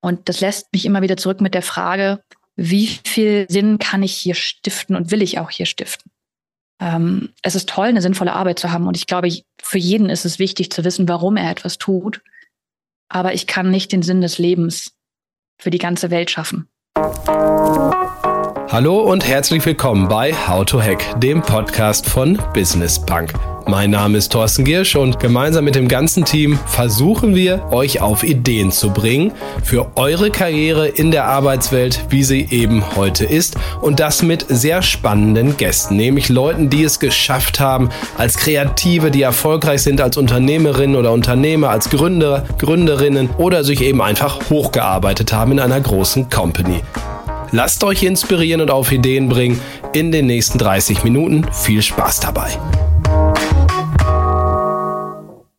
Und das lässt mich immer wieder zurück mit der Frage, wie viel Sinn kann ich hier stiften und will ich auch hier stiften? Ähm, es ist toll, eine sinnvolle Arbeit zu haben. Und ich glaube, für jeden ist es wichtig zu wissen, warum er etwas tut. Aber ich kann nicht den Sinn des Lebens für die ganze Welt schaffen. Hallo und herzlich willkommen bei How to Hack, dem Podcast von Business Punk. Mein Name ist Thorsten Giersch und gemeinsam mit dem ganzen Team versuchen wir, euch auf Ideen zu bringen für eure Karriere in der Arbeitswelt, wie sie eben heute ist. Und das mit sehr spannenden Gästen, nämlich Leuten, die es geschafft haben, als Kreative, die erfolgreich sind als Unternehmerinnen oder Unternehmer, als Gründer, Gründerinnen oder sich eben einfach hochgearbeitet haben in einer großen Company. Lasst euch inspirieren und auf Ideen bringen in den nächsten 30 Minuten. Viel Spaß dabei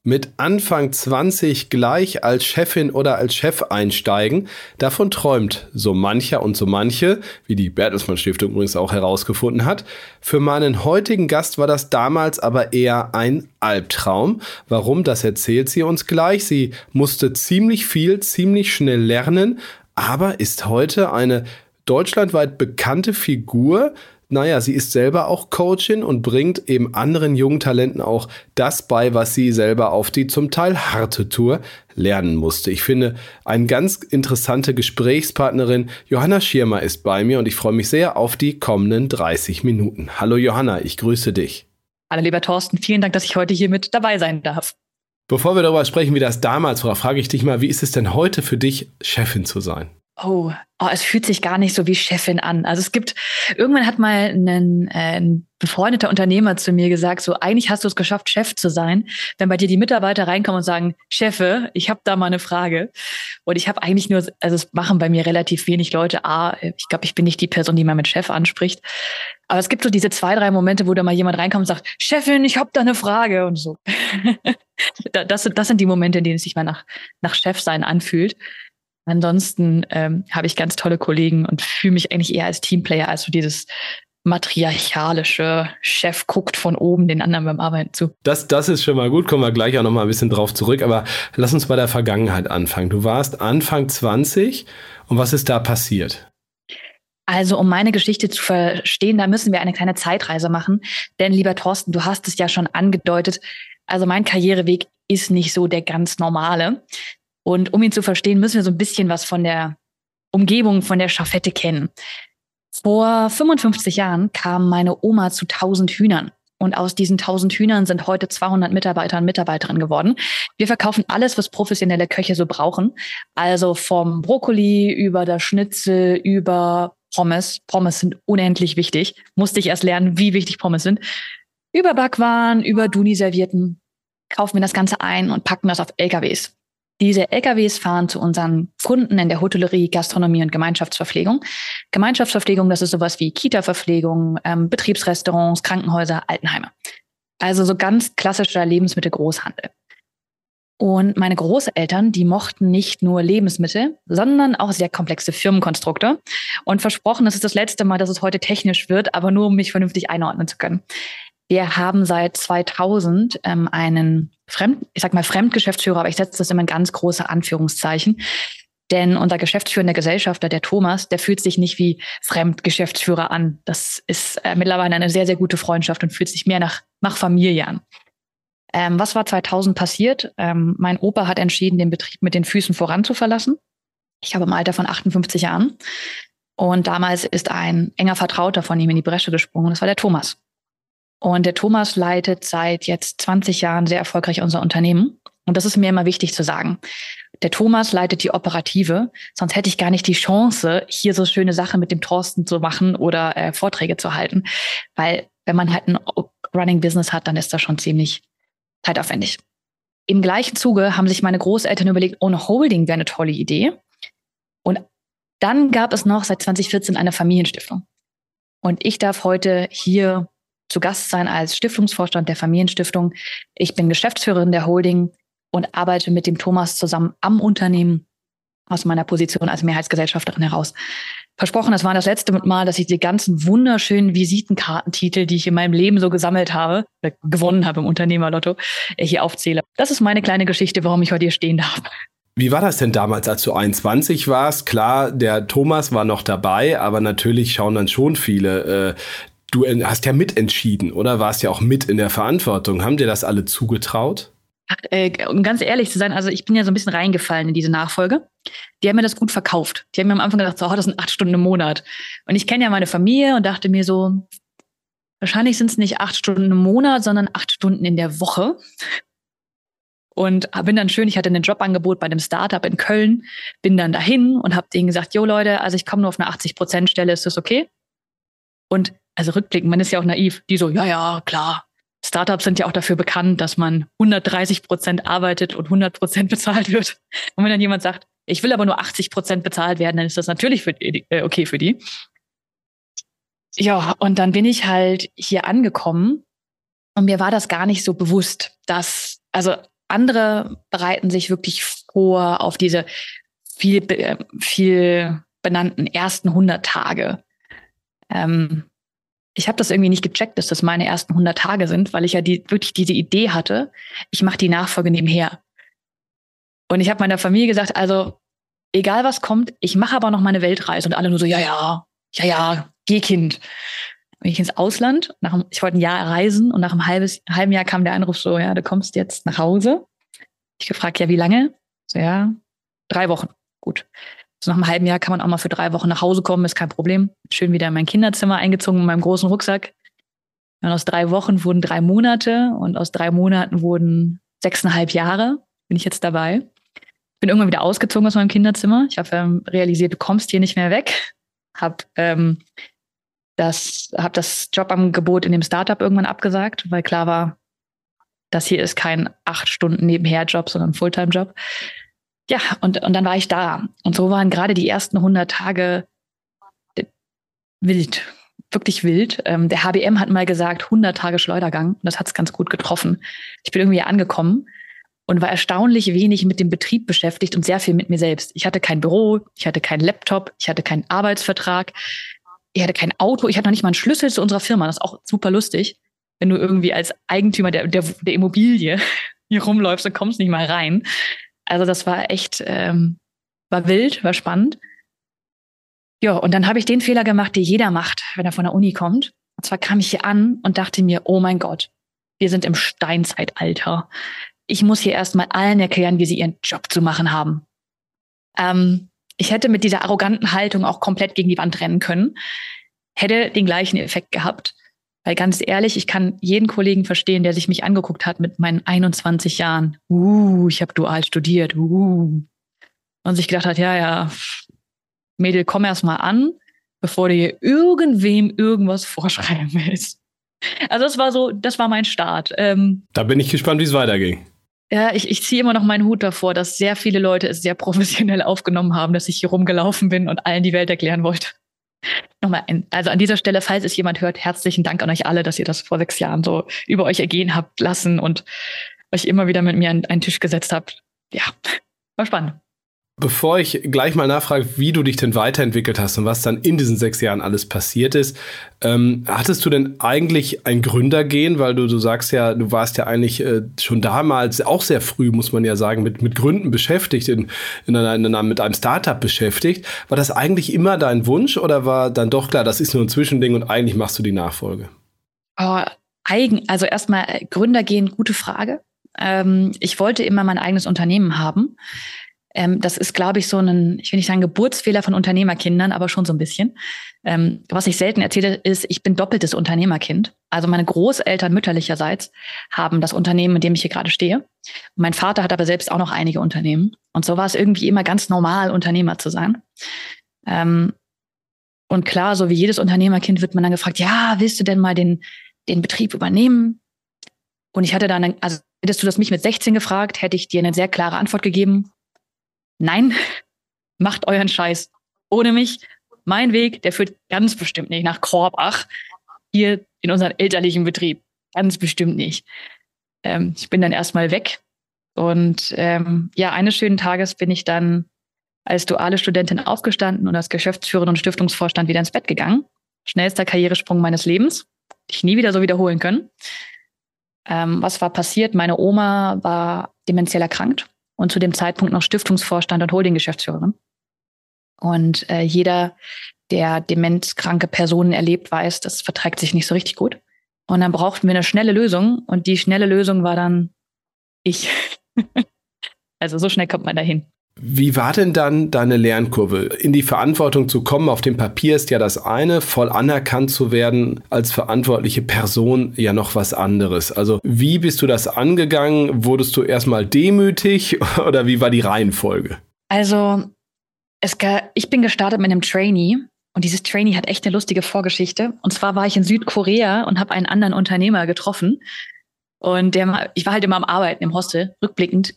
mit Anfang 20 gleich als Chefin oder als Chef einsteigen, davon träumt so mancher und so manche, wie die Bertelsmann Stiftung übrigens auch herausgefunden hat. Für meinen heutigen Gast war das damals aber eher ein Albtraum. Warum, das erzählt sie uns gleich. Sie musste ziemlich viel, ziemlich schnell lernen, aber ist heute eine deutschlandweit bekannte Figur, naja, sie ist selber auch Coachin und bringt eben anderen jungen Talenten auch das bei, was sie selber auf die zum Teil harte Tour lernen musste. Ich finde, eine ganz interessante Gesprächspartnerin, Johanna Schirmer, ist bei mir und ich freue mich sehr auf die kommenden 30 Minuten. Hallo Johanna, ich grüße dich. Hallo lieber Thorsten, vielen Dank, dass ich heute hier mit dabei sein darf. Bevor wir darüber sprechen, wie das damals war, frage ich dich mal, wie ist es denn heute für dich, Chefin zu sein? Oh, oh, es fühlt sich gar nicht so wie Chefin an. Also es gibt, irgendwann hat mal ein, äh, ein befreundeter Unternehmer zu mir gesagt, so eigentlich hast du es geschafft, Chef zu sein, wenn bei dir die Mitarbeiter reinkommen und sagen, Chefe, ich habe da mal eine Frage. Und ich habe eigentlich nur, also es machen bei mir relativ wenig Leute. A, ich glaube, ich bin nicht die Person, die man mit Chef anspricht. Aber es gibt so diese zwei, drei Momente, wo da mal jemand reinkommt und sagt, Chefin, ich habe da eine Frage und so. das, das sind die Momente, in denen es sich mal nach, nach Chef sein anfühlt. Ansonsten ähm, habe ich ganz tolle Kollegen und fühle mich eigentlich eher als Teamplayer als so dieses matriarchalische Chef guckt von oben den anderen beim Arbeiten zu. Das, das ist schon mal gut, kommen wir gleich auch noch mal ein bisschen drauf zurück. Aber lass uns bei der Vergangenheit anfangen. Du warst Anfang 20 und was ist da passiert? Also, um meine Geschichte zu verstehen, da müssen wir eine kleine Zeitreise machen. Denn, lieber Thorsten, du hast es ja schon angedeutet. Also, mein Karriereweg ist nicht so der ganz normale. Und um ihn zu verstehen, müssen wir so ein bisschen was von der Umgebung, von der Schafette kennen. Vor 55 Jahren kam meine Oma zu 1000 Hühnern. Und aus diesen 1000 Hühnern sind heute 200 Mitarbeiter und Mitarbeiterinnen geworden. Wir verkaufen alles, was professionelle Köche so brauchen. Also vom Brokkoli über das Schnitzel, über Pommes. Pommes sind unendlich wichtig. Musste ich erst lernen, wie wichtig Pommes sind. Über Backwaren, über Duni-Servierten. Kaufen wir das Ganze ein und packen das auf LKWs. Diese LKWs fahren zu unseren Kunden in der Hotellerie, Gastronomie und Gemeinschaftsverpflegung. Gemeinschaftsverpflegung, das ist sowas wie Kita-Verpflegung, ähm, Betriebsrestaurants, Krankenhäuser, Altenheime. Also so ganz klassischer Lebensmittelgroßhandel. Und meine Großeltern, die mochten nicht nur Lebensmittel, sondern auch sehr komplexe Firmenkonstrukte. Und versprochen, das ist das letzte Mal, dass es heute technisch wird, aber nur um mich vernünftig einordnen zu können. Wir haben seit 2000 ähm, einen Fremd, ich sag mal Fremdgeschäftsführer, aber ich setze das immer in ganz große Anführungszeichen. Denn unser geschäftsführender Gesellschafter, der Thomas, der fühlt sich nicht wie Fremdgeschäftsführer an. Das ist äh, mittlerweile eine sehr, sehr gute Freundschaft und fühlt sich mehr nach, nach Familie an. Ähm, was war 2000 passiert? Ähm, mein Opa hat entschieden, den Betrieb mit den Füßen voran zu verlassen. Ich habe im Alter von 58 Jahren. Und damals ist ein enger Vertrauter von ihm in die Bresche gesprungen. Das war der Thomas. Und der Thomas leitet seit jetzt 20 Jahren sehr erfolgreich unser Unternehmen. Und das ist mir immer wichtig zu sagen. Der Thomas leitet die Operative, sonst hätte ich gar nicht die Chance, hier so schöne Sachen mit dem Thorsten zu machen oder äh, Vorträge zu halten. Weil wenn man halt ein Running Business hat, dann ist das schon ziemlich zeitaufwendig. Im gleichen Zuge haben sich meine Großeltern überlegt, ohne Holding wäre eine tolle Idee. Und dann gab es noch seit 2014 eine Familienstiftung. Und ich darf heute hier zu Gast sein als Stiftungsvorstand der Familienstiftung. Ich bin Geschäftsführerin der Holding und arbeite mit dem Thomas zusammen am Unternehmen aus meiner Position als Mehrheitsgesellschafterin heraus. Versprochen, das war das letzte Mal, dass ich die ganzen wunderschönen Visitenkartentitel, die ich in meinem Leben so gesammelt habe, gewonnen habe im Unternehmerlotto, äh, hier aufzähle. Das ist meine kleine Geschichte, warum ich heute hier stehen darf. Wie war das denn damals, als du 21 warst? Klar, der Thomas war noch dabei, aber natürlich schauen dann schon viele. Äh, du hast ja mitentschieden, oder warst ja auch mit in der Verantwortung. Haben dir das alle zugetraut? Äh, um ganz ehrlich zu sein, also ich bin ja so ein bisschen reingefallen in diese Nachfolge. Die haben mir das gut verkauft. Die haben mir am Anfang gedacht, so, oh, das sind acht Stunden im Monat. Und ich kenne ja meine Familie und dachte mir so, wahrscheinlich sind es nicht acht Stunden im Monat, sondern acht Stunden in der Woche. Und bin dann schön, ich hatte ein Jobangebot bei einem Startup in Köln, bin dann dahin und habe denen gesagt, jo Leute, also ich komme nur auf eine 80-Prozent-Stelle, ist das okay? Und also rückblickend, man ist ja auch naiv, die so, ja, ja, klar, Startups sind ja auch dafür bekannt, dass man 130 Prozent arbeitet und 100 Prozent bezahlt wird. Und wenn dann jemand sagt, ich will aber nur 80 Prozent bezahlt werden, dann ist das natürlich für die, äh, okay für die. Ja, und dann bin ich halt hier angekommen und mir war das gar nicht so bewusst, dass, also andere bereiten sich wirklich vor auf diese viel, viel benannten ersten 100 Tage. Ähm, ich habe das irgendwie nicht gecheckt, dass das meine ersten 100 Tage sind, weil ich ja die, wirklich diese Idee hatte, ich mache die Nachfolge nebenher. Und ich habe meiner Familie gesagt, also egal was kommt, ich mache aber noch meine Weltreise. Und alle nur so, ja, ja, ja, ja, geh Kind. Bin ich ins Ausland, nach, ich wollte ein Jahr reisen und nach einem halbes, halben Jahr kam der Anruf so, ja, du kommst jetzt nach Hause. Ich gefragt, ja, wie lange? So, ja, drei Wochen. Gut. So nach einem halben Jahr kann man auch mal für drei Wochen nach Hause kommen, ist kein Problem. Schön wieder in mein Kinderzimmer eingezogen in meinem großen Rucksack. Und aus drei Wochen wurden drei Monate und aus drei Monaten wurden sechseinhalb Jahre. Bin ich jetzt dabei. Bin irgendwann wieder ausgezogen aus meinem Kinderzimmer. Ich habe ähm, realisiert, du kommst hier nicht mehr weg. Hab ähm, das, hab das Jobangebot in dem Startup irgendwann abgesagt, weil klar war, das hier ist kein acht Stunden Nebenher-Job, sondern ein Fulltime-Job. Ja, und, und dann war ich da. Und so waren gerade die ersten 100 Tage wild, wirklich wild. Ähm, der HBM hat mal gesagt, 100 Tage Schleudergang. Und das hat es ganz gut getroffen. Ich bin irgendwie angekommen und war erstaunlich wenig mit dem Betrieb beschäftigt und sehr viel mit mir selbst. Ich hatte kein Büro, ich hatte keinen Laptop, ich hatte keinen Arbeitsvertrag, ich hatte kein Auto, ich hatte noch nicht mal einen Schlüssel zu unserer Firma. Das ist auch super lustig, wenn du irgendwie als Eigentümer der, der, der Immobilie hier rumläufst und kommst nicht mal rein. Also das war echt, ähm, war wild, war spannend. Ja, und dann habe ich den Fehler gemacht, den jeder macht, wenn er von der Uni kommt. Und zwar kam ich hier an und dachte mir, oh mein Gott, wir sind im Steinzeitalter. Ich muss hier erstmal allen erklären, wie sie ihren Job zu machen haben. Ähm, ich hätte mit dieser arroganten Haltung auch komplett gegen die Wand rennen können, hätte den gleichen Effekt gehabt. Weil ganz ehrlich, ich kann jeden Kollegen verstehen, der sich mich angeguckt hat mit meinen 21 Jahren. Uh, ich habe dual studiert. Uh. Und sich gedacht hat, ja, ja, Mädel, komm erst mal an, bevor du hier irgendwem irgendwas vorschreiben willst. Also das war so, das war mein Start. Ähm, da bin ich gespannt, wie es weiterging. Ja, ich, ich ziehe immer noch meinen Hut davor, dass sehr viele Leute es sehr professionell aufgenommen haben, dass ich hier rumgelaufen bin und allen die Welt erklären wollte. Nochmal, ein, also an dieser Stelle, falls es jemand hört, herzlichen Dank an euch alle, dass ihr das vor sechs Jahren so über euch ergehen habt lassen und euch immer wieder mit mir an einen Tisch gesetzt habt. Ja, war spannend. Bevor ich gleich mal nachfrage, wie du dich denn weiterentwickelt hast und was dann in diesen sechs Jahren alles passiert ist, ähm, hattest du denn eigentlich ein Gründergehen, weil du, du sagst ja, du warst ja eigentlich äh, schon damals auch sehr früh, muss man ja sagen, mit, mit Gründen beschäftigt, in, in einer, in einer, mit einem Startup beschäftigt. War das eigentlich immer dein Wunsch oder war dann doch klar, das ist nur ein Zwischending und eigentlich machst du die Nachfolge? Oh, eigen, also erstmal äh, Gründergehen, gute Frage. Ähm, ich wollte immer mein eigenes Unternehmen haben. Ähm, das ist, glaube ich, so ein, ich will nicht sagen Geburtsfehler von Unternehmerkindern, aber schon so ein bisschen. Ähm, was ich selten erzähle, ist, ich bin doppeltes Unternehmerkind. Also meine Großeltern mütterlicherseits haben das Unternehmen, in dem ich hier gerade stehe. Mein Vater hat aber selbst auch noch einige Unternehmen. Und so war es irgendwie immer ganz normal, Unternehmer zu sein. Ähm, und klar, so wie jedes Unternehmerkind wird man dann gefragt, ja, willst du denn mal den, den Betrieb übernehmen? Und ich hatte dann, also hättest du das mich mit 16 gefragt, hätte ich dir eine sehr klare Antwort gegeben nein, macht euren Scheiß ohne mich. Mein Weg, der führt ganz bestimmt nicht nach Korbach, hier in unseren elterlichen Betrieb. Ganz bestimmt nicht. Ähm, ich bin dann erstmal weg. Und ähm, ja, eines schönen Tages bin ich dann als duale Studentin aufgestanden und als Geschäftsführerin und Stiftungsvorstand wieder ins Bett gegangen. Schnellster Karrieresprung meines Lebens. Ich nie wieder so wiederholen können. Ähm, was war passiert? Meine Oma war dementiell erkrankt und zu dem Zeitpunkt noch Stiftungsvorstand und Holdinggeschäftsführerin. Und äh, jeder, der demenzkranke Personen erlebt, weiß, das verträgt sich nicht so richtig gut. Und dann brauchten wir eine schnelle Lösung und die schnelle Lösung war dann ich. also so schnell kommt man dahin. Wie war denn dann deine Lernkurve? In die Verantwortung zu kommen, auf dem Papier ist ja das eine, voll anerkannt zu werden als verantwortliche Person ja noch was anderes. Also wie bist du das angegangen? Wurdest du erstmal demütig oder wie war die Reihenfolge? Also es, ich bin gestartet mit einem Trainee und dieses Trainee hat echt eine lustige Vorgeschichte. Und zwar war ich in Südkorea und habe einen anderen Unternehmer getroffen. Und der, ich war halt immer am Arbeiten im Hostel, rückblickend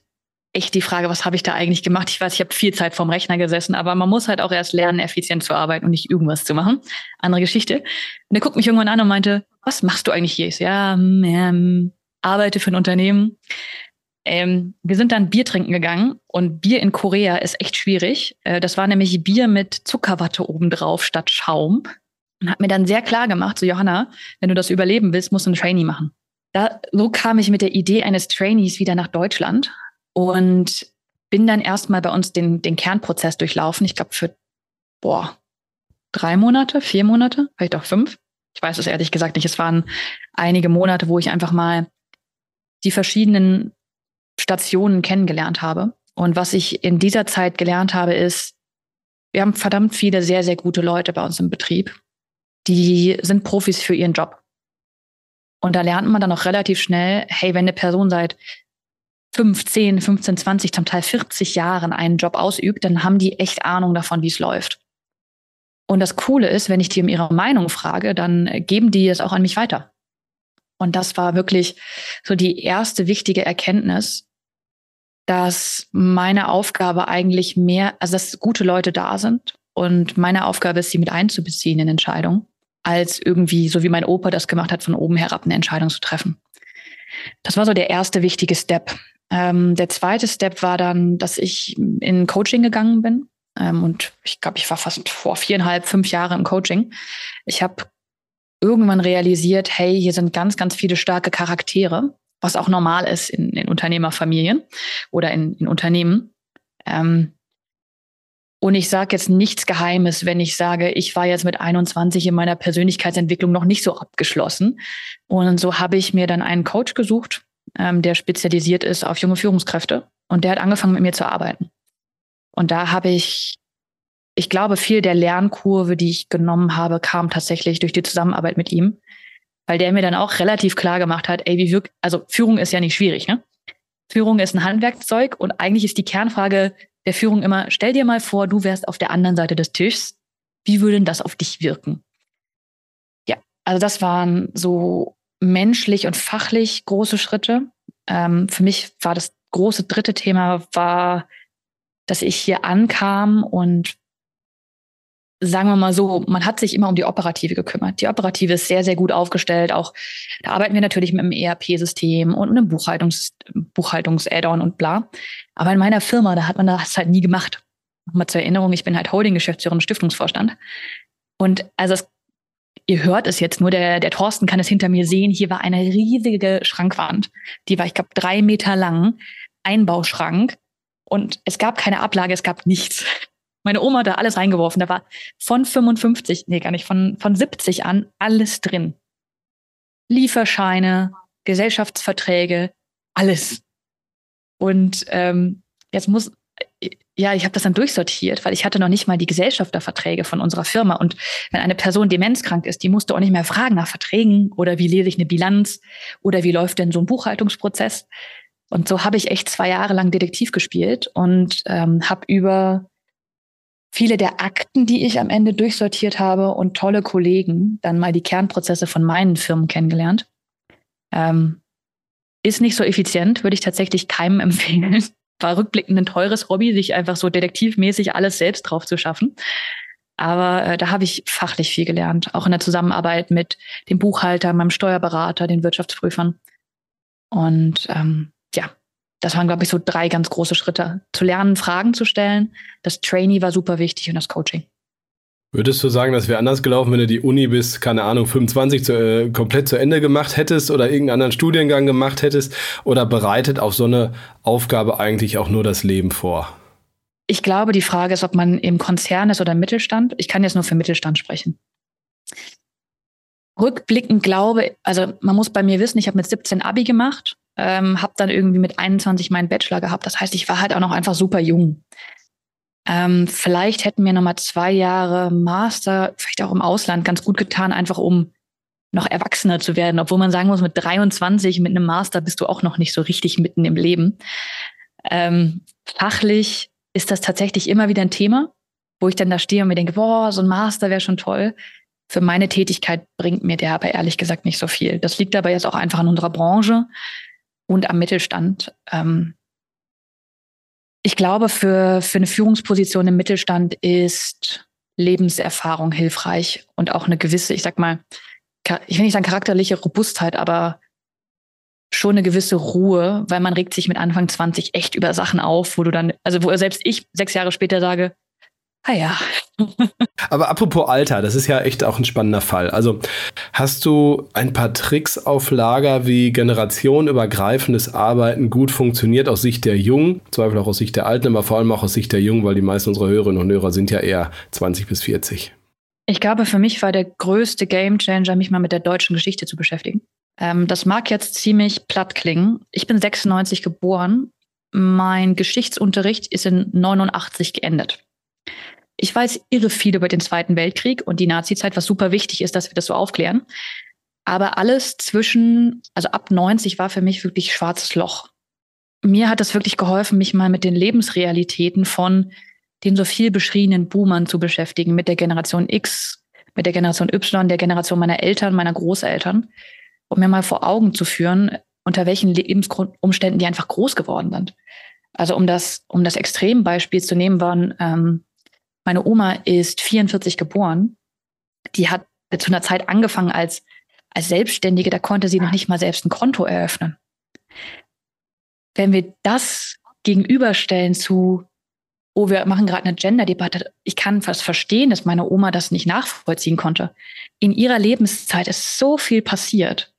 echt die Frage, was habe ich da eigentlich gemacht? Ich weiß, ich habe viel Zeit vorm Rechner gesessen, aber man muss halt auch erst lernen, effizient zu arbeiten und nicht irgendwas zu machen. Andere Geschichte. Und er guckt mich irgendwann an und meinte, was machst du eigentlich hier? Ich so, ja, hm, ähm, arbeite für ein Unternehmen. Ähm, wir sind dann Bier trinken gegangen und Bier in Korea ist echt schwierig. Äh, das war nämlich Bier mit Zuckerwatte obendrauf statt Schaum. Und hat mir dann sehr klar gemacht, so Johanna, wenn du das überleben willst, musst du ein Trainee machen. Da, so kam ich mit der Idee eines Trainees wieder nach Deutschland, und bin dann erstmal bei uns den, den Kernprozess durchlaufen. Ich glaube für, boah, drei Monate, vier Monate, vielleicht auch fünf. Ich weiß es ehrlich gesagt nicht. Es waren einige Monate, wo ich einfach mal die verschiedenen Stationen kennengelernt habe. Und was ich in dieser Zeit gelernt habe, ist, wir haben verdammt viele sehr, sehr gute Leute bei uns im Betrieb. Die sind Profis für ihren Job. Und da lernt man dann auch relativ schnell, hey, wenn eine Person seit 15, 15, 20, zum Teil 40 Jahren einen Job ausübt, dann haben die echt Ahnung davon, wie es läuft. Und das Coole ist, wenn ich die um ihre Meinung frage, dann geben die es auch an mich weiter. Und das war wirklich so die erste wichtige Erkenntnis, dass meine Aufgabe eigentlich mehr, also dass gute Leute da sind und meine Aufgabe ist, sie mit einzubeziehen in Entscheidungen, als irgendwie, so wie mein Opa das gemacht hat, von oben herab eine Entscheidung zu treffen. Das war so der erste wichtige Step. Ähm, der zweite Step war dann, dass ich in Coaching gegangen bin. Ähm, und ich glaube, ich war fast vor viereinhalb, fünf Jahren im Coaching. Ich habe irgendwann realisiert, hey, hier sind ganz, ganz viele starke Charaktere, was auch normal ist in, in Unternehmerfamilien oder in, in Unternehmen. Ähm, und ich sage jetzt nichts Geheimes, wenn ich sage, ich war jetzt mit 21 in meiner Persönlichkeitsentwicklung noch nicht so abgeschlossen. Und so habe ich mir dann einen Coach gesucht, ähm, der spezialisiert ist auf junge Führungskräfte. Und der hat angefangen mit mir zu arbeiten. Und da habe ich, ich glaube, viel der Lernkurve, die ich genommen habe, kam tatsächlich durch die Zusammenarbeit mit ihm. Weil der mir dann auch relativ klar gemacht hat, ey, wie wirkt, also Führung ist ja nicht schwierig, ne? Führung ist ein Handwerkzeug und eigentlich ist die Kernfrage der Führung immer, stell dir mal vor, du wärst auf der anderen Seite des Tischs. Wie würde denn das auf dich wirken? Ja, also das waren so menschlich und fachlich große Schritte. Ähm, für mich war das große dritte Thema, war, dass ich hier ankam und sagen wir mal so, man hat sich immer um die Operative gekümmert. Die Operative ist sehr, sehr gut aufgestellt. Auch da arbeiten wir natürlich mit einem ERP-System und einem Buchhaltungs, Buchhaltungs-Add-on und bla. Aber in meiner Firma, da hat man das halt nie gemacht. Nochmal zur Erinnerung, ich bin halt Holding-Geschäftsführer und Stiftungsvorstand. Und also es ihr hört es jetzt nur, der, der Thorsten kann es hinter mir sehen. Hier war eine riesige Schrankwand. Die war, ich glaube, drei Meter lang. Einbauschrank. Und es gab keine Ablage, es gab nichts. Meine Oma hat da alles reingeworfen. Da war von 55, nee, gar nicht, von, von 70 an alles drin. Lieferscheine, Gesellschaftsverträge, alles. Und ähm, jetzt muss, ja, ich habe das dann durchsortiert, weil ich hatte noch nicht mal die Gesellschafterverträge von unserer Firma. Und wenn eine Person demenzkrank ist, die musste auch nicht mehr fragen nach Verträgen oder wie lese ich eine Bilanz oder wie läuft denn so ein Buchhaltungsprozess. Und so habe ich echt zwei Jahre lang Detektiv gespielt und ähm, habe über viele der Akten, die ich am Ende durchsortiert habe und tolle Kollegen dann mal die Kernprozesse von meinen Firmen kennengelernt. Ähm, ist nicht so effizient, würde ich tatsächlich keinem empfehlen war rückblickend ein teures Hobby, sich einfach so detektivmäßig alles selbst drauf zu schaffen. Aber äh, da habe ich fachlich viel gelernt, auch in der Zusammenarbeit mit dem Buchhalter, meinem Steuerberater, den Wirtschaftsprüfern. Und ähm, ja, das waren, glaube ich, so drei ganz große Schritte. Zu lernen, Fragen zu stellen. Das Trainee war super wichtig und das Coaching. Würdest du sagen, das wäre anders gelaufen, wenn du die Uni bis, keine Ahnung, 25 zu, äh, komplett zu Ende gemacht hättest oder irgendeinen anderen Studiengang gemacht hättest? Oder bereitet auf so eine Aufgabe eigentlich auch nur das Leben vor? Ich glaube, die Frage ist, ob man im Konzern ist oder im Mittelstand. Ich kann jetzt nur für Mittelstand sprechen. Rückblickend glaube, also man muss bei mir wissen, ich habe mit 17 Abi gemacht, ähm, habe dann irgendwie mit 21 meinen Bachelor gehabt. Das heißt, ich war halt auch noch einfach super jung. Ähm, vielleicht hätten mir nochmal zwei Jahre Master, vielleicht auch im Ausland, ganz gut getan, einfach um noch erwachsener zu werden. Obwohl man sagen muss, mit 23, mit einem Master bist du auch noch nicht so richtig mitten im Leben. Ähm, fachlich ist das tatsächlich immer wieder ein Thema, wo ich dann da stehe und mir denke, boah, so ein Master wäre schon toll. Für meine Tätigkeit bringt mir der aber ehrlich gesagt nicht so viel. Das liegt aber jetzt auch einfach an unserer Branche und am Mittelstand. Ähm, ich glaube, für, für eine Führungsposition im Mittelstand ist Lebenserfahrung hilfreich und auch eine gewisse, ich sag mal, ich will nicht sagen charakterliche Robustheit, aber schon eine gewisse Ruhe, weil man regt sich mit Anfang 20 echt über Sachen auf, wo du dann, also wo selbst ich sechs Jahre später sage, Ah ja. Aber apropos Alter, das ist ja echt auch ein spannender Fall. Also hast du ein paar Tricks auf Lager, wie generationenübergreifendes Arbeiten gut funktioniert aus Sicht der Jungen, Zweifel auch aus Sicht der Alten, aber vor allem auch aus Sicht der Jungen, weil die meisten unserer Hörerinnen und Hörer sind ja eher 20 bis 40. Ich glaube, für mich war der größte Gamechanger, mich mal mit der deutschen Geschichte zu beschäftigen. Ähm, das mag jetzt ziemlich platt klingen. Ich bin 96 geboren. Mein Geschichtsunterricht ist in 89 geendet. Ich weiß irre viel über den Zweiten Weltkrieg und die Nazizeit, was super wichtig ist, dass wir das so aufklären. Aber alles zwischen, also ab 90 war für mich wirklich schwarzes Loch. Mir hat es wirklich geholfen, mich mal mit den Lebensrealitäten von den so viel beschriebenen Boomern zu beschäftigen, mit der Generation X, mit der Generation Y, der Generation meiner Eltern, meiner Großeltern, um mir mal vor Augen zu führen, unter welchen Lebensumständen die einfach groß geworden sind. Also um das, um das Extrembeispiel zu nehmen, waren ähm, meine Oma ist 44 geboren. Die hat zu einer Zeit angefangen als, als Selbstständige, da konnte sie noch nicht mal selbst ein Konto eröffnen. Wenn wir das gegenüberstellen zu, oh, wir machen gerade eine Gender-Debatte, ich kann fast verstehen, dass meine Oma das nicht nachvollziehen konnte. In ihrer Lebenszeit ist so viel passiert.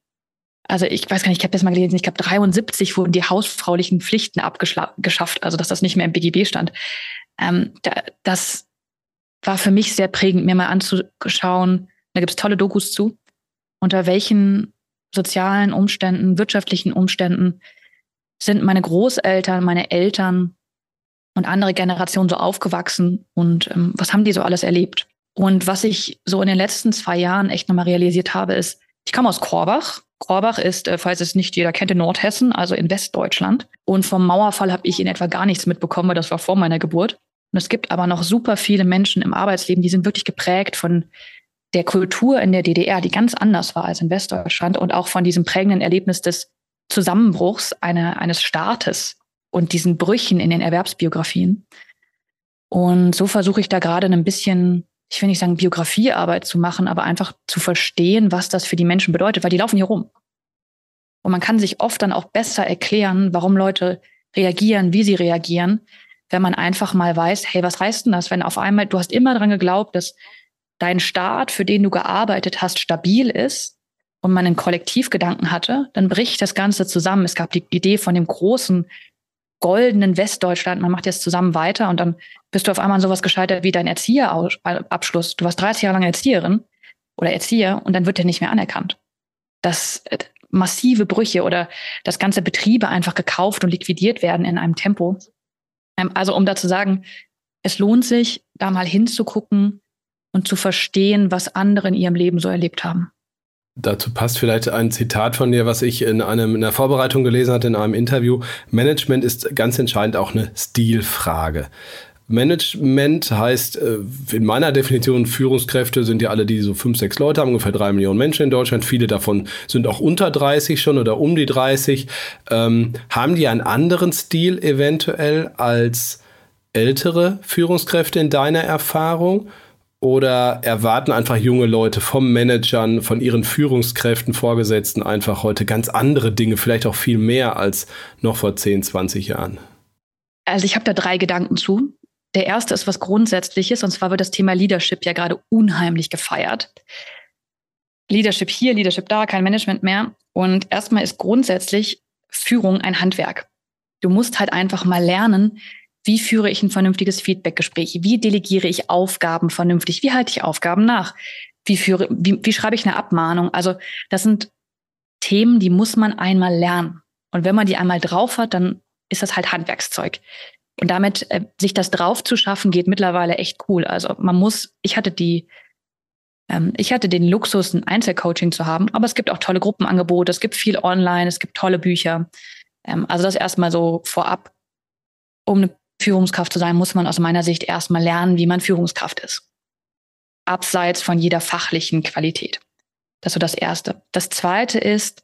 Also ich weiß gar nicht, ich habe das mal gelesen, ich glaube 73 wurden die hausfraulichen Pflichten abgeschafft, also dass das nicht mehr im BGB stand. Ähm, da, das war für mich sehr prägend, mir mal anzuschauen, da gibt es tolle Dokus zu, unter welchen sozialen Umständen, wirtschaftlichen Umständen sind meine Großeltern, meine Eltern und andere Generationen so aufgewachsen und ähm, was haben die so alles erlebt? Und was ich so in den letzten zwei Jahren echt nochmal realisiert habe, ist, ich komme aus Korbach. Korbach ist, äh, falls es nicht jeder kennt, in Nordhessen, also in Westdeutschland. Und vom Mauerfall habe ich in etwa gar nichts mitbekommen, weil das war vor meiner Geburt. Und es gibt aber noch super viele Menschen im Arbeitsleben, die sind wirklich geprägt von der Kultur in der DDR, die ganz anders war als in Westdeutschland und auch von diesem prägenden Erlebnis des Zusammenbruchs eine, eines Staates und diesen Brüchen in den Erwerbsbiografien. Und so versuche ich da gerade ein bisschen, ich will nicht sagen Biografiearbeit zu machen, aber einfach zu verstehen, was das für die Menschen bedeutet, weil die laufen hier rum. Und man kann sich oft dann auch besser erklären, warum Leute reagieren, wie sie reagieren, wenn man einfach mal weiß, hey, was heißt denn das, wenn auf einmal, du hast immer dran geglaubt, dass dein Staat, für den du gearbeitet hast, stabil ist und man einen Kollektivgedanken hatte, dann bricht das Ganze zusammen. Es gab die Idee von dem großen goldenen Westdeutschland, man macht jetzt zusammen weiter und dann bist du auf einmal an sowas gescheitert wie dein Erzieherabschluss. Du warst 30 Jahre lang Erzieherin oder Erzieher und dann wird der nicht mehr anerkannt. Das äh, massive Brüche oder dass ganze Betriebe einfach gekauft und liquidiert werden in einem Tempo, also um da zu sagen, es lohnt sich, da mal hinzugucken und zu verstehen, was andere in ihrem Leben so erlebt haben. Dazu passt vielleicht ein Zitat von dir, was ich in, einem, in der Vorbereitung gelesen hatte, in einem Interview. Management ist ganz entscheidend auch eine Stilfrage. Management heißt äh, in meiner Definition Führungskräfte sind ja alle, die so fünf, sechs Leute haben, ungefähr drei Millionen Menschen in Deutschland. Viele davon sind auch unter 30 schon oder um die 30. Ähm, haben die einen anderen Stil eventuell als ältere Führungskräfte in deiner Erfahrung? Oder erwarten einfach junge Leute vom Managern, von ihren Führungskräften, Vorgesetzten einfach heute ganz andere Dinge, vielleicht auch viel mehr als noch vor 10, 20 Jahren? Also ich habe da drei Gedanken zu. Der erste ist was Grundsätzliches, und zwar wird das Thema Leadership ja gerade unheimlich gefeiert. Leadership hier, Leadership da, kein Management mehr. Und erstmal ist grundsätzlich Führung ein Handwerk. Du musst halt einfach mal lernen, wie führe ich ein vernünftiges Feedbackgespräch? Wie delegiere ich Aufgaben vernünftig? Wie halte ich Aufgaben nach? Wie führe, wie, wie schreibe ich eine Abmahnung? Also, das sind Themen, die muss man einmal lernen. Und wenn man die einmal drauf hat, dann ist das halt Handwerkszeug. Und damit äh, sich das drauf zu schaffen, geht mittlerweile echt cool. Also man muss, ich hatte die, ähm, ich hatte den Luxus, ein Einzelcoaching zu haben, aber es gibt auch tolle Gruppenangebote, es gibt viel online, es gibt tolle Bücher. Ähm, also das erstmal so vorab. Um eine Führungskraft zu sein, muss man aus meiner Sicht erstmal lernen, wie man Führungskraft ist. Abseits von jeder fachlichen Qualität. Das ist so das Erste. Das Zweite ist,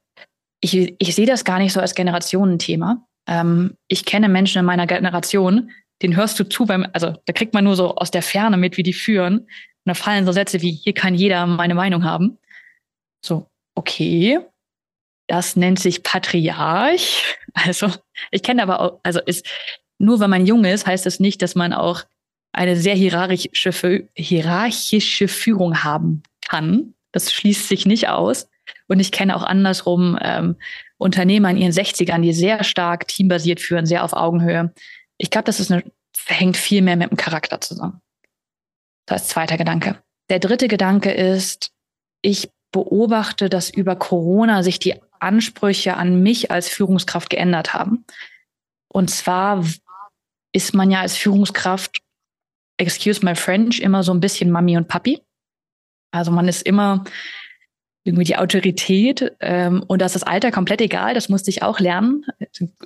ich, ich sehe das gar nicht so als Generationenthema. Ähm, ich kenne Menschen in meiner Generation, den hörst du zu beim, also da kriegt man nur so aus der Ferne mit, wie die führen. Und da fallen so Sätze wie, hier kann jeder meine Meinung haben. So, okay. Das nennt sich Patriarch. Also, ich kenne aber auch, also ist, nur wenn man jung ist, heißt das nicht, dass man auch eine sehr hierarchische, hierarchische Führung haben kann. Das schließt sich nicht aus. Und ich kenne auch andersrum ähm, Unternehmer in ihren 60ern, die sehr stark teambasiert führen, sehr auf Augenhöhe. Ich glaube, das ist eine, hängt viel mehr mit dem Charakter zusammen. Das ist zweiter Gedanke. Der dritte Gedanke ist, ich beobachte, dass über Corona sich die Ansprüche an mich als Führungskraft geändert haben. Und zwar ist man ja als Führungskraft, excuse my French, immer so ein bisschen Mami und Papi. Also man ist immer irgendwie die Autorität ähm, und da ist das Alter komplett egal, das musste ich auch lernen.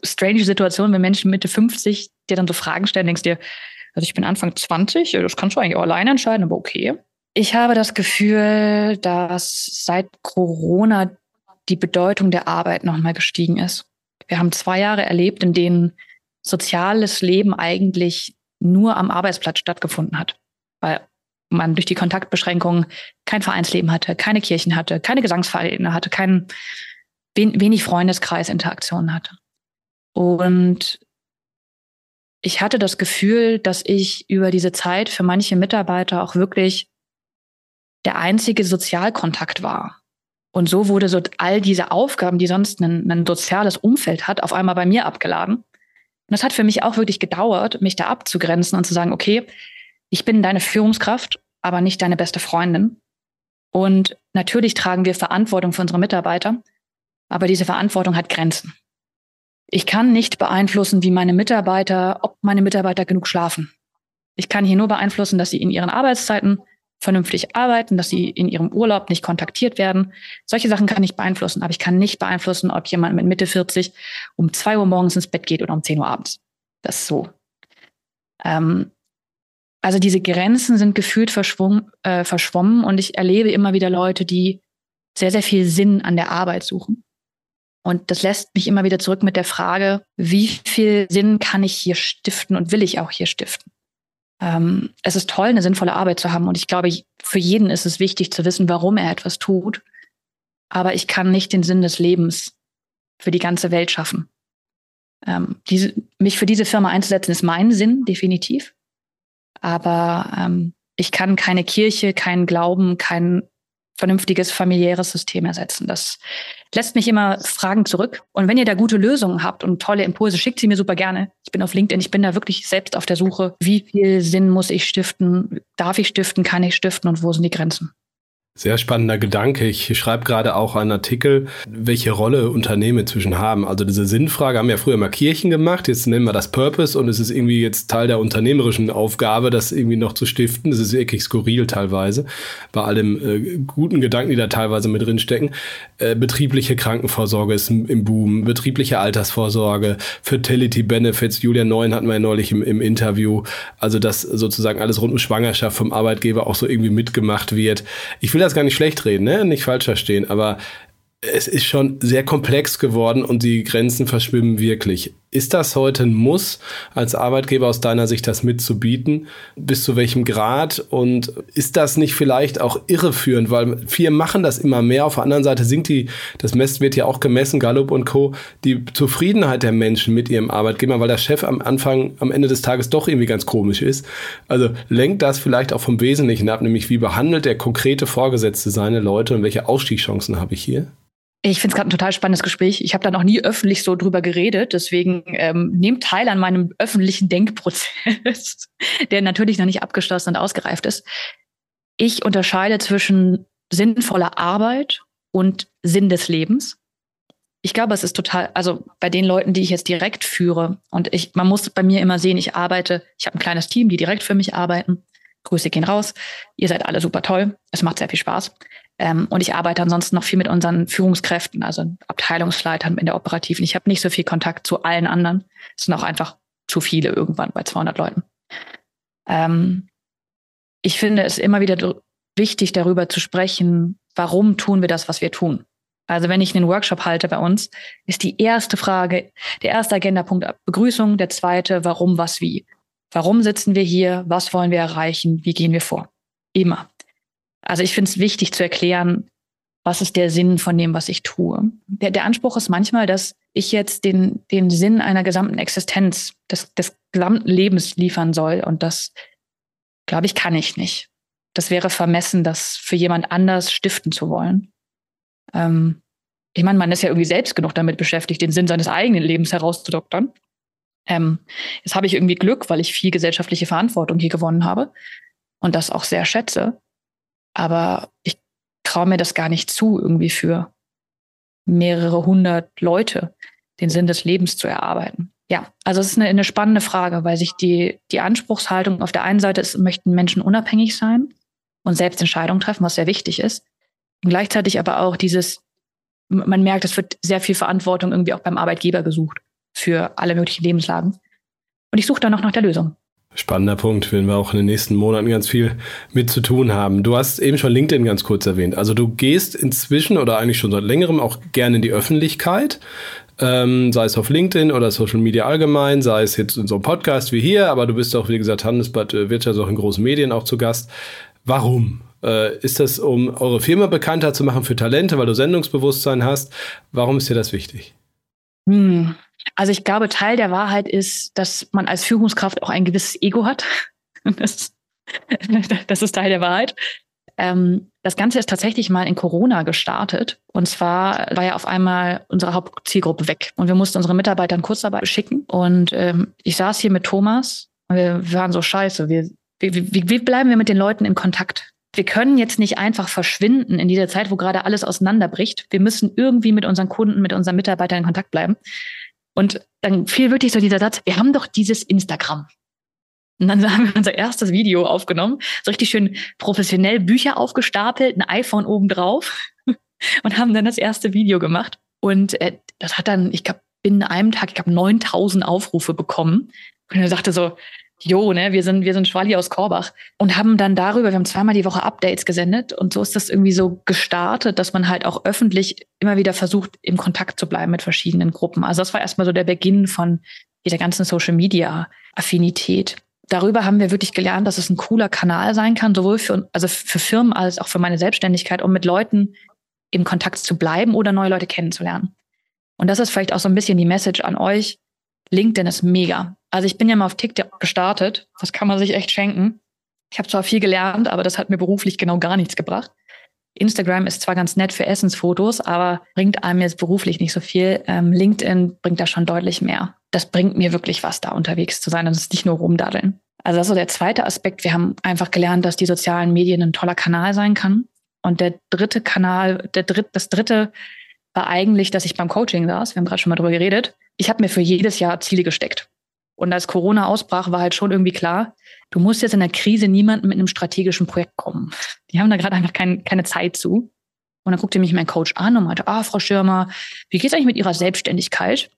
Strange Situation, wenn Menschen Mitte 50 dir dann so Fragen stellen, denkst dir, also ich bin Anfang 20, das kannst du eigentlich auch alleine entscheiden, aber okay. Ich habe das Gefühl, dass seit Corona die Bedeutung der Arbeit nochmal gestiegen ist. Wir haben zwei Jahre erlebt, in denen soziales Leben eigentlich nur am Arbeitsplatz stattgefunden hat. Weil man durch die Kontaktbeschränkungen kein Vereinsleben hatte, keine Kirchen hatte, keine Gesangsvereine hatte, kein wenig Freundeskreisinteraktionen hatte. Und ich hatte das Gefühl, dass ich über diese Zeit für manche Mitarbeiter auch wirklich der einzige Sozialkontakt war. Und so wurde so all diese Aufgaben, die sonst ein, ein soziales Umfeld hat, auf einmal bei mir abgeladen. Und das hat für mich auch wirklich gedauert, mich da abzugrenzen und zu sagen, okay, ich bin deine Führungskraft aber nicht deine beste Freundin. Und natürlich tragen wir Verantwortung für unsere Mitarbeiter, aber diese Verantwortung hat Grenzen. Ich kann nicht beeinflussen, wie meine Mitarbeiter, ob meine Mitarbeiter genug schlafen. Ich kann hier nur beeinflussen, dass sie in ihren Arbeitszeiten vernünftig arbeiten, dass sie in ihrem Urlaub nicht kontaktiert werden. Solche Sachen kann ich beeinflussen, aber ich kann nicht beeinflussen, ob jemand mit Mitte 40 um zwei Uhr morgens ins Bett geht oder um 10 Uhr abends. Das ist so. Ähm, also diese Grenzen sind gefühlt verschwommen, äh, verschwommen und ich erlebe immer wieder Leute, die sehr, sehr viel Sinn an der Arbeit suchen. Und das lässt mich immer wieder zurück mit der Frage, wie viel Sinn kann ich hier stiften und will ich auch hier stiften? Ähm, es ist toll, eine sinnvolle Arbeit zu haben und ich glaube, für jeden ist es wichtig zu wissen, warum er etwas tut. Aber ich kann nicht den Sinn des Lebens für die ganze Welt schaffen. Ähm, diese, mich für diese Firma einzusetzen, ist mein Sinn, definitiv. Aber ähm, ich kann keine Kirche, keinen Glauben, kein vernünftiges familiäres System ersetzen. Das lässt mich immer Fragen zurück. Und wenn ihr da gute Lösungen habt und tolle Impulse, schickt sie mir super gerne. Ich bin auf LinkedIn, ich bin da wirklich selbst auf der Suche. Wie viel Sinn muss ich stiften? Darf ich stiften? Kann ich stiften? Und wo sind die Grenzen? Sehr spannender Gedanke. Ich schreibe gerade auch einen Artikel, welche Rolle Unternehmen zwischen haben. Also diese Sinnfrage haben ja früher mal Kirchen gemacht, jetzt nennen wir das Purpose und es ist irgendwie jetzt Teil der unternehmerischen Aufgabe, das irgendwie noch zu stiften. Das ist wirklich skurril teilweise, bei allem äh, guten Gedanken, die da teilweise mit drinstecken. Äh, betriebliche Krankenvorsorge ist im Boom, betriebliche Altersvorsorge, Fertility Benefits, Julia Neun hatten wir ja neulich im, im Interview, also dass sozusagen alles rund um Schwangerschaft vom Arbeitgeber auch so irgendwie mitgemacht wird. Ich will das gar nicht schlecht reden, ne? nicht falsch verstehen, aber es ist schon sehr komplex geworden und die Grenzen verschwimmen wirklich. Ist das heute ein Muss, als Arbeitgeber aus deiner Sicht das mitzubieten? Bis zu welchem Grad? Und ist das nicht vielleicht auch irreführend? Weil viele machen das immer mehr. Auf der anderen Seite sinkt die, das Mess wird ja auch gemessen, Gallup und Co., die Zufriedenheit der Menschen mit ihrem Arbeitgeber, weil der Chef am Anfang, am Ende des Tages doch irgendwie ganz komisch ist. Also lenkt das vielleicht auch vom Wesentlichen ab, nämlich wie behandelt der konkrete Vorgesetzte seine Leute und welche Ausstiegschancen habe ich hier? Ich finde es gerade ein total spannendes Gespräch. Ich habe da noch nie öffentlich so drüber geredet. Deswegen ähm, nehmt teil an meinem öffentlichen Denkprozess, der natürlich noch nicht abgeschlossen und ausgereift ist. Ich unterscheide zwischen sinnvoller Arbeit und Sinn des Lebens. Ich glaube, es ist total, also bei den Leuten, die ich jetzt direkt führe, und ich, man muss bei mir immer sehen, ich arbeite, ich habe ein kleines Team, die direkt für mich arbeiten. Grüße gehen raus. Ihr seid alle super toll. Es macht sehr viel Spaß. Ähm, und ich arbeite ansonsten noch viel mit unseren Führungskräften, also Abteilungsleitern in der Operativen. Ich habe nicht so viel Kontakt zu allen anderen. Es sind auch einfach zu viele irgendwann bei 200 Leuten. Ähm, ich finde es immer wieder wichtig, darüber zu sprechen, warum tun wir das, was wir tun. Also wenn ich einen Workshop halte bei uns, ist die erste Frage, der erste Agendapunkt Begrüßung, der zweite, warum, was, wie. Warum sitzen wir hier? Was wollen wir erreichen? Wie gehen wir vor? Immer. Also ich finde es wichtig zu erklären, was ist der Sinn von dem, was ich tue. Der, der Anspruch ist manchmal, dass ich jetzt den, den Sinn einer gesamten Existenz, des, des gesamten Lebens liefern soll. Und das, glaube ich, kann ich nicht. Das wäre vermessen, das für jemand anders stiften zu wollen. Ähm, ich meine, man ist ja irgendwie selbst genug damit beschäftigt, den Sinn seines eigenen Lebens herauszudoktern. Ähm, jetzt habe ich irgendwie Glück, weil ich viel gesellschaftliche Verantwortung hier gewonnen habe und das auch sehr schätze. Aber ich traue mir das gar nicht zu, irgendwie für mehrere hundert Leute den Sinn des Lebens zu erarbeiten. Ja, also es ist eine, eine spannende Frage, weil sich die, die Anspruchshaltung auf der einen Seite ist, möchten Menschen unabhängig sein und selbst Entscheidungen treffen, was sehr wichtig ist. Und gleichzeitig aber auch dieses, man merkt, es wird sehr viel Verantwortung irgendwie auch beim Arbeitgeber gesucht für alle möglichen Lebenslagen. Und ich suche dann noch nach der Lösung. Spannender Punkt, werden wir auch in den nächsten Monaten ganz viel mit zu tun haben. Du hast eben schon LinkedIn ganz kurz erwähnt. Also du gehst inzwischen oder eigentlich schon seit längerem auch gerne in die Öffentlichkeit, ähm, sei es auf LinkedIn oder Social Media allgemein, sei es jetzt in so einem Podcast wie hier, aber du bist auch, wie gesagt, Handelsblatt äh, Wirtschaft auch in großen Medien auch zu Gast. Warum? Äh, ist das, um eure Firma bekannter zu machen für Talente, weil du Sendungsbewusstsein hast? Warum ist dir das wichtig? Hm. Also ich glaube, Teil der Wahrheit ist, dass man als Führungskraft auch ein gewisses Ego hat. Das, das ist Teil der Wahrheit. Ähm, das Ganze ist tatsächlich mal in Corona gestartet. Und zwar war ja auf einmal unsere Hauptzielgruppe weg. Und wir mussten unsere Mitarbeiter in Kurzarbeit schicken. Und ähm, ich saß hier mit Thomas und wir waren so scheiße. Wir, wie, wie, wie bleiben wir mit den Leuten in Kontakt? Wir können jetzt nicht einfach verschwinden in dieser Zeit, wo gerade alles auseinanderbricht. Wir müssen irgendwie mit unseren Kunden, mit unseren Mitarbeitern in Kontakt bleiben. Und dann fiel wirklich so dieser Satz, wir haben doch dieses Instagram. Und dann haben wir unser erstes Video aufgenommen, so richtig schön professionell Bücher aufgestapelt, ein iPhone oben drauf und haben dann das erste Video gemacht. Und äh, das hat dann, ich glaube, in einem Tag, ich glaube, 9000 Aufrufe bekommen. Und er sagte so, jo, ne, wir sind, wir sind Schwali aus Korbach und haben dann darüber, wir haben zweimal die Woche Updates gesendet und so ist das irgendwie so gestartet, dass man halt auch öffentlich immer wieder versucht, im Kontakt zu bleiben mit verschiedenen Gruppen. Also das war erstmal so der Beginn von dieser ganzen Social Media Affinität. Darüber haben wir wirklich gelernt, dass es ein cooler Kanal sein kann, sowohl für, also für Firmen als auch für meine Selbstständigkeit, um mit Leuten im Kontakt zu bleiben oder neue Leute kennenzulernen. Und das ist vielleicht auch so ein bisschen die Message an euch. LinkedIn ist mega. Also ich bin ja mal auf TikTok gestartet. Das kann man sich echt schenken. Ich habe zwar viel gelernt, aber das hat mir beruflich genau gar nichts gebracht. Instagram ist zwar ganz nett für Essensfotos, aber bringt einem jetzt beruflich nicht so viel. Ähm, LinkedIn bringt da schon deutlich mehr. Das bringt mir wirklich was, da unterwegs zu sein. Das ist nicht nur rumdaddeln. Also das ist so der zweite Aspekt. Wir haben einfach gelernt, dass die sozialen Medien ein toller Kanal sein kann. Und der dritte Kanal, der dritt, das dritte war eigentlich, dass ich beim Coaching saß. Wir haben gerade schon mal drüber geredet. Ich habe mir für jedes Jahr Ziele gesteckt. Und als Corona ausbrach, war halt schon irgendwie klar, du musst jetzt in der Krise niemanden mit einem strategischen Projekt kommen. Die haben da gerade einfach kein, keine Zeit zu. Und dann guckte mich mein Coach an und meinte, ah, Frau Schirmer, wie geht's eigentlich mit Ihrer Selbstständigkeit?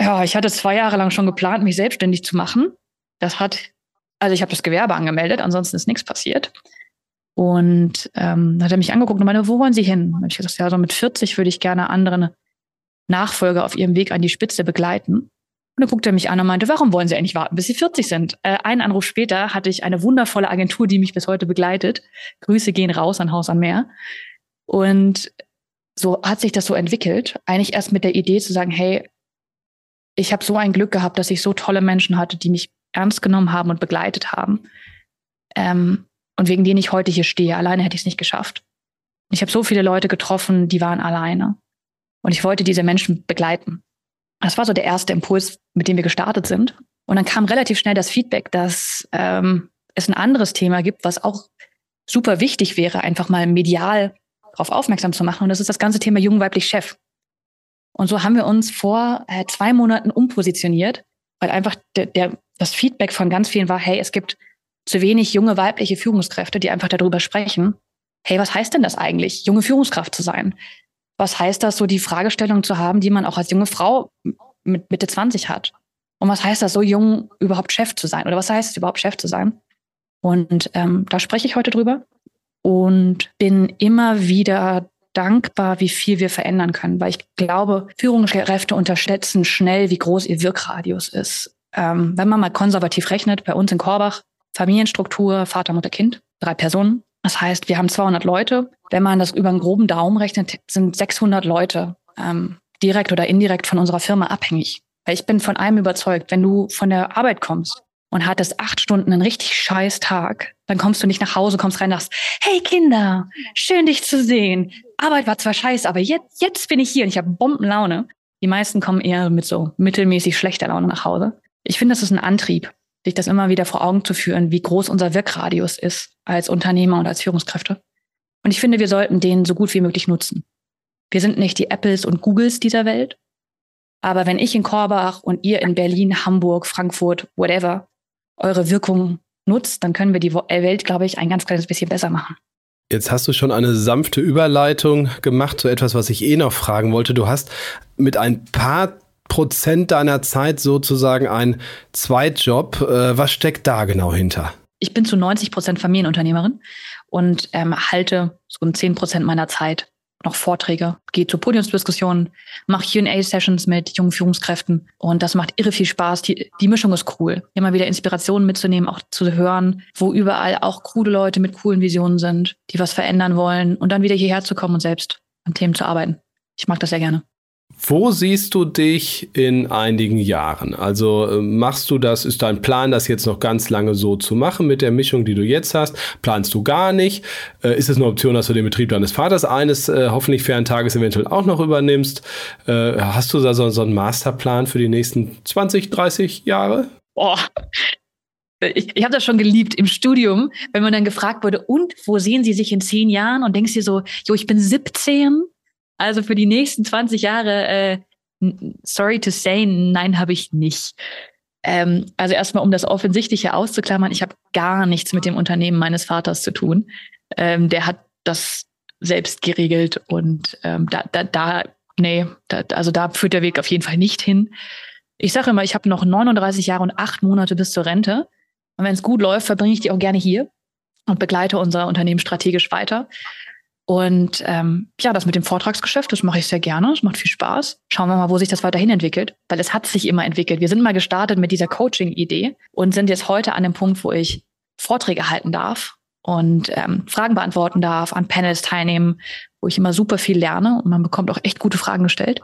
Ja, ich hatte zwei Jahre lang schon geplant, mich selbstständig zu machen. Das hat, also ich habe das Gewerbe angemeldet, ansonsten ist nichts passiert. Und ähm, dann hat er mich angeguckt und meinte, wo wollen Sie hin? Und ich gesagt, ja, so mit 40 würde ich gerne andere Nachfolger auf ihrem Weg an die Spitze begleiten. Und dann guckte er mich an und meinte, warum wollen Sie eigentlich warten, bis Sie 40 sind? Äh, einen Anruf später hatte ich eine wundervolle Agentur, die mich bis heute begleitet. Grüße gehen raus an Haus am Meer. Und so hat sich das so entwickelt. Eigentlich erst mit der Idee zu sagen, hey, ich habe so ein Glück gehabt, dass ich so tolle Menschen hatte, die mich ernst genommen haben und begleitet haben. Ähm, und wegen denen ich heute hier stehe. Alleine hätte ich es nicht geschafft. Ich habe so viele Leute getroffen, die waren alleine. Und ich wollte diese Menschen begleiten. Das war so der erste Impuls, mit dem wir gestartet sind. Und dann kam relativ schnell das Feedback, dass ähm, es ein anderes Thema gibt, was auch super wichtig wäre, einfach mal medial darauf aufmerksam zu machen. Und das ist das ganze Thema jung weiblich Chef. Und so haben wir uns vor äh, zwei Monaten umpositioniert, weil einfach der, der, das Feedback von ganz vielen war, hey, es gibt zu wenig junge weibliche Führungskräfte, die einfach darüber sprechen. Hey, was heißt denn das eigentlich, junge Führungskraft zu sein? Was heißt das, so die Fragestellung zu haben, die man auch als junge Frau mit Mitte 20 hat? Und was heißt das, so jung überhaupt Chef zu sein? Oder was heißt es überhaupt, Chef zu sein? Und ähm, da spreche ich heute drüber und bin immer wieder dankbar, wie viel wir verändern können, weil ich glaube, Führungskräfte unterschätzen schnell, wie groß ihr Wirkradius ist. Ähm, wenn man mal konservativ rechnet, bei uns in Korbach, Familienstruktur, Vater, Mutter, Kind, drei Personen. Das heißt, wir haben 200 Leute. Wenn man das über einen groben Daumen rechnet, sind 600 Leute ähm, direkt oder indirekt von unserer Firma abhängig. Weil ich bin von einem überzeugt, wenn du von der Arbeit kommst und hattest acht Stunden einen richtig scheiß Tag, dann kommst du nicht nach Hause, kommst rein und sagst, hey Kinder, schön dich zu sehen. Arbeit war zwar scheiße, aber jetzt, jetzt bin ich hier und ich habe Bombenlaune. Die meisten kommen eher mit so mittelmäßig schlechter Laune nach Hause. Ich finde, das ist ein Antrieb, sich das immer wieder vor Augen zu führen, wie groß unser Wirkradius ist als Unternehmer und als Führungskräfte. Und ich finde, wir sollten den so gut wie möglich nutzen. Wir sind nicht die Apples und Googles dieser Welt. Aber wenn ich in Korbach und ihr in Berlin, Hamburg, Frankfurt, whatever, eure Wirkung nutzt, dann können wir die Welt, glaube ich, ein ganz kleines bisschen besser machen. Jetzt hast du schon eine sanfte Überleitung gemacht zu etwas, was ich eh noch fragen wollte. Du hast mit ein paar Prozent deiner Zeit sozusagen ein Zweitjob. Äh, was steckt da genau hinter? Ich bin zu 90 Prozent Familienunternehmerin und ähm, halte so 10 Prozent meiner Zeit noch Vorträge, gehe zu Podiumsdiskussionen, mache Q&A-Sessions mit jungen Führungskräften und das macht irre viel Spaß. Die, die Mischung ist cool. Immer wieder Inspirationen mitzunehmen, auch zu hören, wo überall auch coole Leute mit coolen Visionen sind, die was verändern wollen und dann wieder hierher zu kommen und selbst an Themen zu arbeiten. Ich mag das sehr gerne. Wo siehst du dich in einigen Jahren? Also äh, machst du das, ist dein Plan, das jetzt noch ganz lange so zu machen mit der Mischung, die du jetzt hast? Planst du gar nicht? Äh, ist es eine Option, dass du den Betrieb deines Vaters eines äh, hoffentlich fairen Tages eventuell auch noch übernimmst? hast du da so, so einen Masterplan für die nächsten 20, 30 Jahre? Boah, ich, ich habe das schon geliebt im Studium, wenn man dann gefragt wurde, und wo sehen Sie sich in zehn Jahren? Und denkst dir so, jo, ich bin 17 also für die nächsten 20 Jahre, äh, sorry to say, nein, habe ich nicht. Ähm, also erstmal, um das Offensichtliche auszuklammern, ich habe gar nichts mit dem Unternehmen meines Vaters zu tun. Ähm, der hat das selbst geregelt und ähm, da, da, da, nee, da, also da führt der Weg auf jeden Fall nicht hin. Ich sage immer, ich habe noch 39 Jahre und acht Monate bis zur Rente. Und wenn es gut läuft, verbringe ich die auch gerne hier und begleite unser Unternehmen strategisch weiter. Und ähm, ja, das mit dem Vortragsgeschäft, das mache ich sehr gerne. Es macht viel Spaß. Schauen wir mal, wo sich das weiterhin entwickelt, weil es hat sich immer entwickelt. Wir sind mal gestartet mit dieser Coaching-Idee und sind jetzt heute an dem Punkt, wo ich Vorträge halten darf und ähm, Fragen beantworten darf, an Panels teilnehmen, wo ich immer super viel lerne und man bekommt auch echt gute Fragen gestellt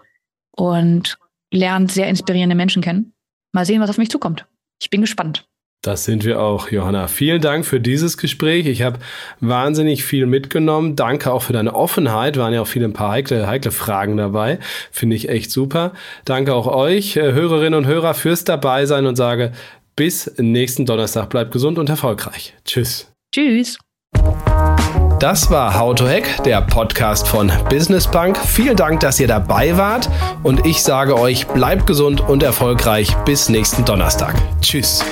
und lernt sehr inspirierende Menschen kennen. Mal sehen, was auf mich zukommt. Ich bin gespannt. Das sind wir auch, Johanna. Vielen Dank für dieses Gespräch. Ich habe wahnsinnig viel mitgenommen. Danke auch für deine Offenheit. Waren ja auch viele ein paar heikle, heikle Fragen dabei. Finde ich echt super. Danke auch euch, äh, Hörerinnen und Hörer, fürs Dabeisein und sage bis nächsten Donnerstag. Bleibt gesund und erfolgreich. Tschüss. Tschüss. Das war How to Hack, der Podcast von Business Bank. Vielen Dank, dass ihr dabei wart und ich sage euch, bleibt gesund und erfolgreich bis nächsten Donnerstag. Tschüss.